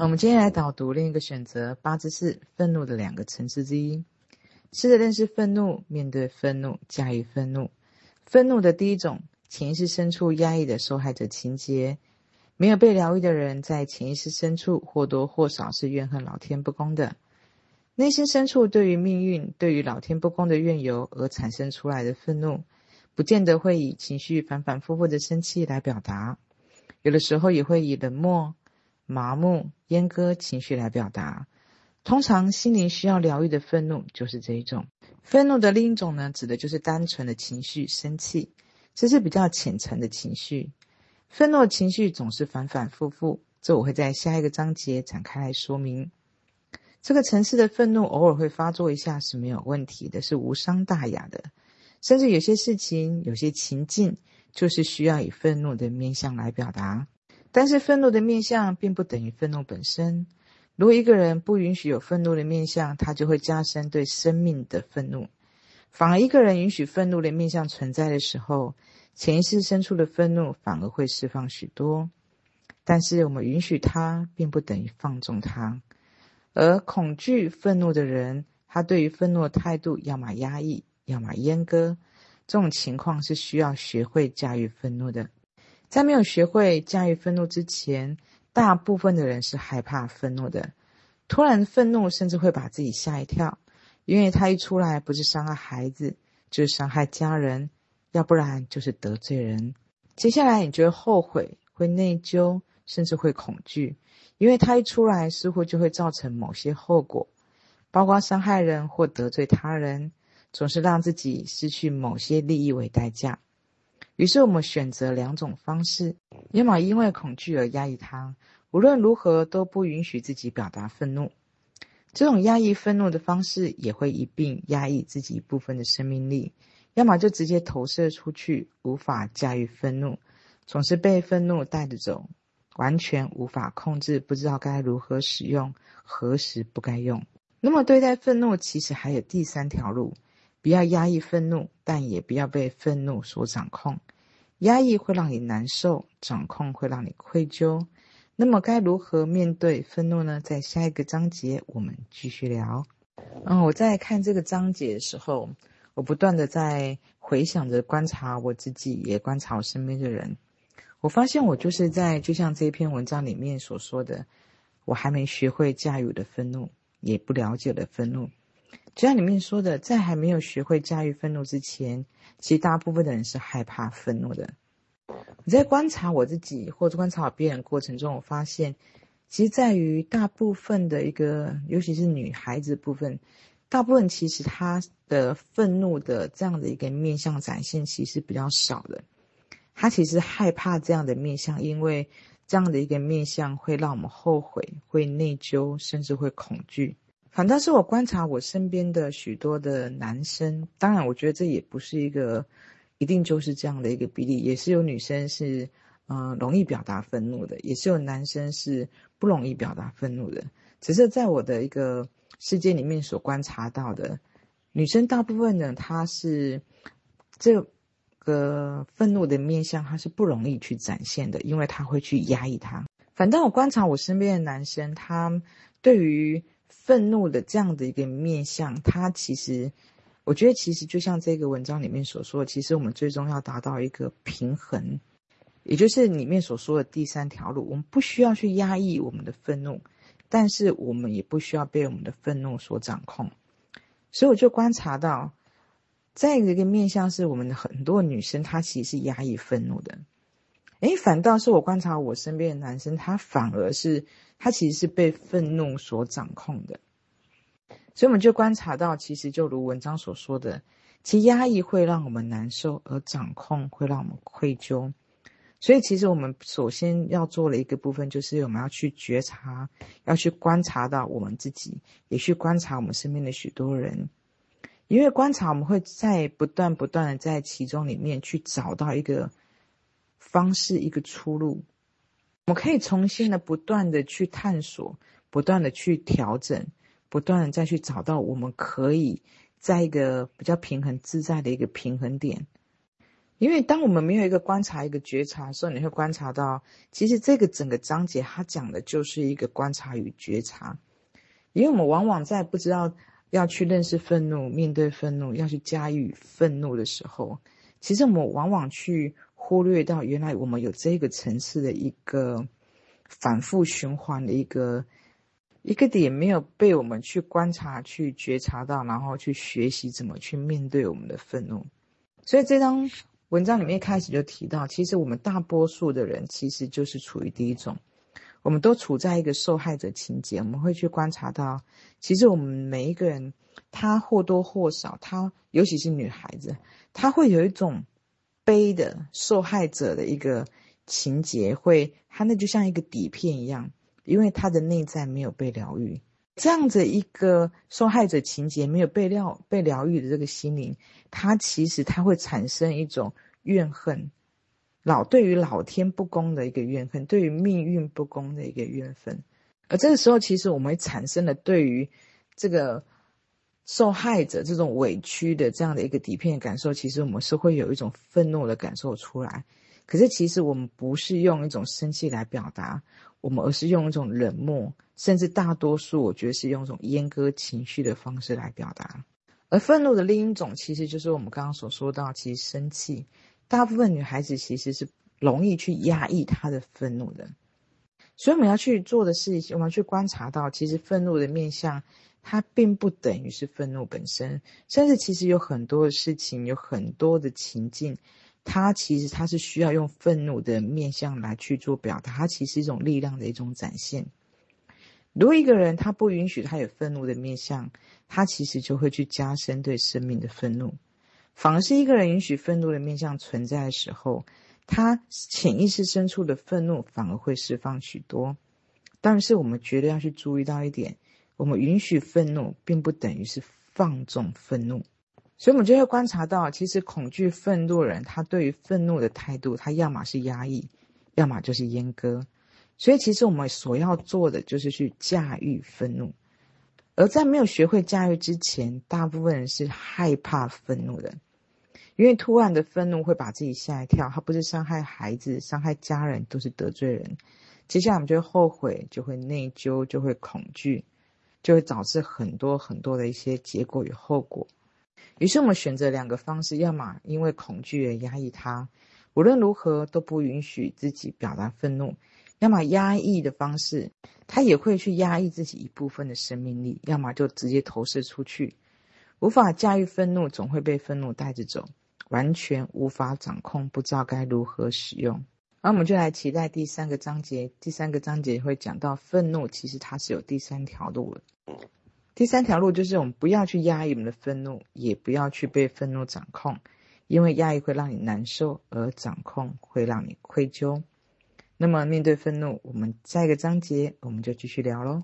我们今天来导读另一个选择八之四愤怒的两个层次之一。试着认识愤怒，面对愤怒，驾驭愤怒。愤怒的第一种，潜意识深处压抑的受害者情节。没有被疗愈的人，在潜意识深处或多或少是怨恨老天不公的。内心深处对于命运、对于老天不公的怨尤而产生出来的愤怒，不见得会以情绪反反复复的生气来表达，有的时候也会以冷漠、麻木、阉割情绪来表达。通常心灵需要疗愈的愤怒就是这一种。愤怒的另一种呢，指的就是单纯的情绪，生气，这是比较浅层的情绪。愤怒情绪总是反反复复，这我会在下一个章节展开来说明。这个层次的愤怒偶尔会发作一下是没有问题的，是无伤大雅的。甚至有些事情、有些情境，就是需要以愤怒的面向来表达。但是愤怒的面相并不等于愤怒本身。如果一个人不允许有愤怒的面相，他就会加深对生命的愤怒。反而一个人允许愤怒的面相存在的时候，潜意识深处的愤怒反而会释放许多。但是我们允许它，并不等于放纵它。而恐惧愤怒的人，他对于愤怒的态度，要么压抑，要么阉割。这种情况是需要学会驾驭愤怒的。在没有学会驾驭愤怒之前，大部分的人是害怕愤怒的。突然愤怒，甚至会把自己吓一跳，因为他一出来，不是伤害孩子，就是伤害家人，要不然就是得罪人。接下来，你就会后悔，会内疚，甚至会恐惧。因为他一出来，似乎就会造成某些后果，包括伤害人或得罪他人，总是让自己失去某些利益为代价。于是我们选择两种方式：要么因为恐惧而压抑它，无论如何都不允许自己表达愤怒。这种压抑愤怒的方式，也会一并压抑自己一部分的生命力；要么就直接投射出去，无法驾驭愤怒，总是被愤怒带着走。完全无法控制，不知道该如何使用，何时不该用。那么对待愤怒，其实还有第三条路：不要压抑愤怒，但也不要被愤怒所掌控。压抑会让你难受，掌控会让你愧疚。那么该如何面对愤怒呢？在下一个章节我们继续聊。嗯，我在看这个章节的时候，我不断的在回想着观察我自己，也观察我身边的人。我发现我就是在，就像这篇文章里面所说的，我还没学会驾驭的愤怒，也不了解的愤怒。就像里面说的，在还没有学会驾驭愤怒之前，其实大部分的人是害怕愤怒的。我在观察我自己或者观察别人过程中，我发现，其实在于大部分的一个，尤其是女孩子部分，大部分其实她的愤怒的这样的一个面向展现，其实比较少的。她其实害怕这样的面相，因为这样的一个面相会让我们后悔、会内疚，甚至会恐惧。反倒是我观察我身边的许多的男生，当然，我觉得这也不是一个一定就是这样的一个比例，也是有女生是嗯、容易表达愤怒的，也是有男生是不容易表达愤怒的。只是在我的一个世界里面所观察到的，女生大部分呢，她是这。个愤怒的面相，她是不容易去展现的，因为她会去压抑它。反倒我观察我身边的男生，他对于愤怒的这样的一个面相，它其实，我觉得其实就像这个文章里面所说，其实我们最终要达到一个平衡，也就是里面所说的第三条路。我们不需要去压抑我们的愤怒，但是我们也不需要被我们的愤怒所掌控。所以我就观察到。再一个面向是我们的很多女生，她其实是压抑愤怒的，诶，反倒是我观察我身边的男生，他反而是他其实是被愤怒所掌控的，所以我们就观察到，其实就如文章所说的，其实压抑会让我们难受，而掌控会让我们愧疚，所以其实我们首先要做的一个部分，就是我们要去觉察，要去观察到我们自己，也去观察我们身边的许多人。因为观察，我们会在不断不断的在其中里面去找到一个方式，一个出路。我们可以重新的不断的去探索，不断的去调整，不断的再去找到我们可以在一个比较平衡自在的一个平衡点。因为当我们没有一个观察、一个觉察的时候，你会观察到，其实这个整个章节它讲的就是一个观察与觉察。因为我们往往在不知道要去认识愤怒、面对愤怒、要去驾驭愤怒的时候，其实我们往往去忽略到，原来我们有这个层次的一个反复循环的一个一个点，没有被我们去观察、去觉察到，然后去学习怎么去面对我们的愤怒。所以这张。文章里面一开始就提到，其实我们大多数的人其实就是处于第一种，我们都处在一个受害者情节。我们会去观察到，其实我们每一个人，他或多或少，他尤其是女孩子，他会有一种背的受害者的一个情节，会他那就像一个底片一样，因为他的内在没有被疗愈。这样子一个受害者情节没有被疗被疗愈的这个心灵，它其实它会产生一种怨恨，老对于老天不公的一个怨恨，对于命运不公的一个怨愤。而这个时候，其实我们产生了对于这个受害者这种委屈的这样的一个底片感受，其实我们是会有一种愤怒的感受出来。可是其实我们不是用一种生气来表达。我们而是用一种冷漠，甚至大多数我觉得是用一种阉割情绪的方式来表达。而愤怒的另一种，其实就是我们刚刚所说到，其实生气。大部分女孩子其实是容易去压抑她的愤怒的，所以我们要去做的事情，我们要去观察到，其实愤怒的面向，它并不等于是愤怒本身，甚至其实有很多的事情，有很多的情境。它其实它是需要用愤怒的面向来去做表达，它其实是一种力量的一种展现。如果一个人他不允许他有愤怒的面向，他其实就会去加深对生命的愤怒。反而是一个人允许愤怒的面向存在的时候，他潜意识深处的愤怒反而会释放许多。但是我们绝对要去注意到一点，我们允许愤怒，并不等于是放纵愤怒。所以，我们就会观察到，其实恐惧、愤怒的人，他对于愤怒的态度，他要么是压抑，要么就是阉割。所以，其实我们所要做的，就是去驾驭愤怒。而在没有学会驾驭之前，大部分人是害怕愤怒的，因为突然的愤怒会把自己吓一跳。他不是伤害孩子、伤害家人，都是得罪人。接下来，我们就会后悔，就会内疚，就会恐惧，就会导致很多很多的一些结果与后果。于是我们选择两个方式：要么因为恐惧而压抑它，无论如何都不允许自己表达愤怒；要么压抑的方式，他也会去压抑自己一部分的生命力；要么就直接投射出去。无法驾驭愤怒，总会被愤怒带着走，完全无法掌控，不知道该如何使用。然后我们就来期待第三个章节。第三个章节会讲到愤怒，其实它是有第三条路的。第三条路就是我们不要去压抑我们的愤怒，也不要去被愤怒掌控，因为压抑会让你难受，而掌控会让你愧疚。那么面对愤怒，我们下一个章节我们就继续聊喽。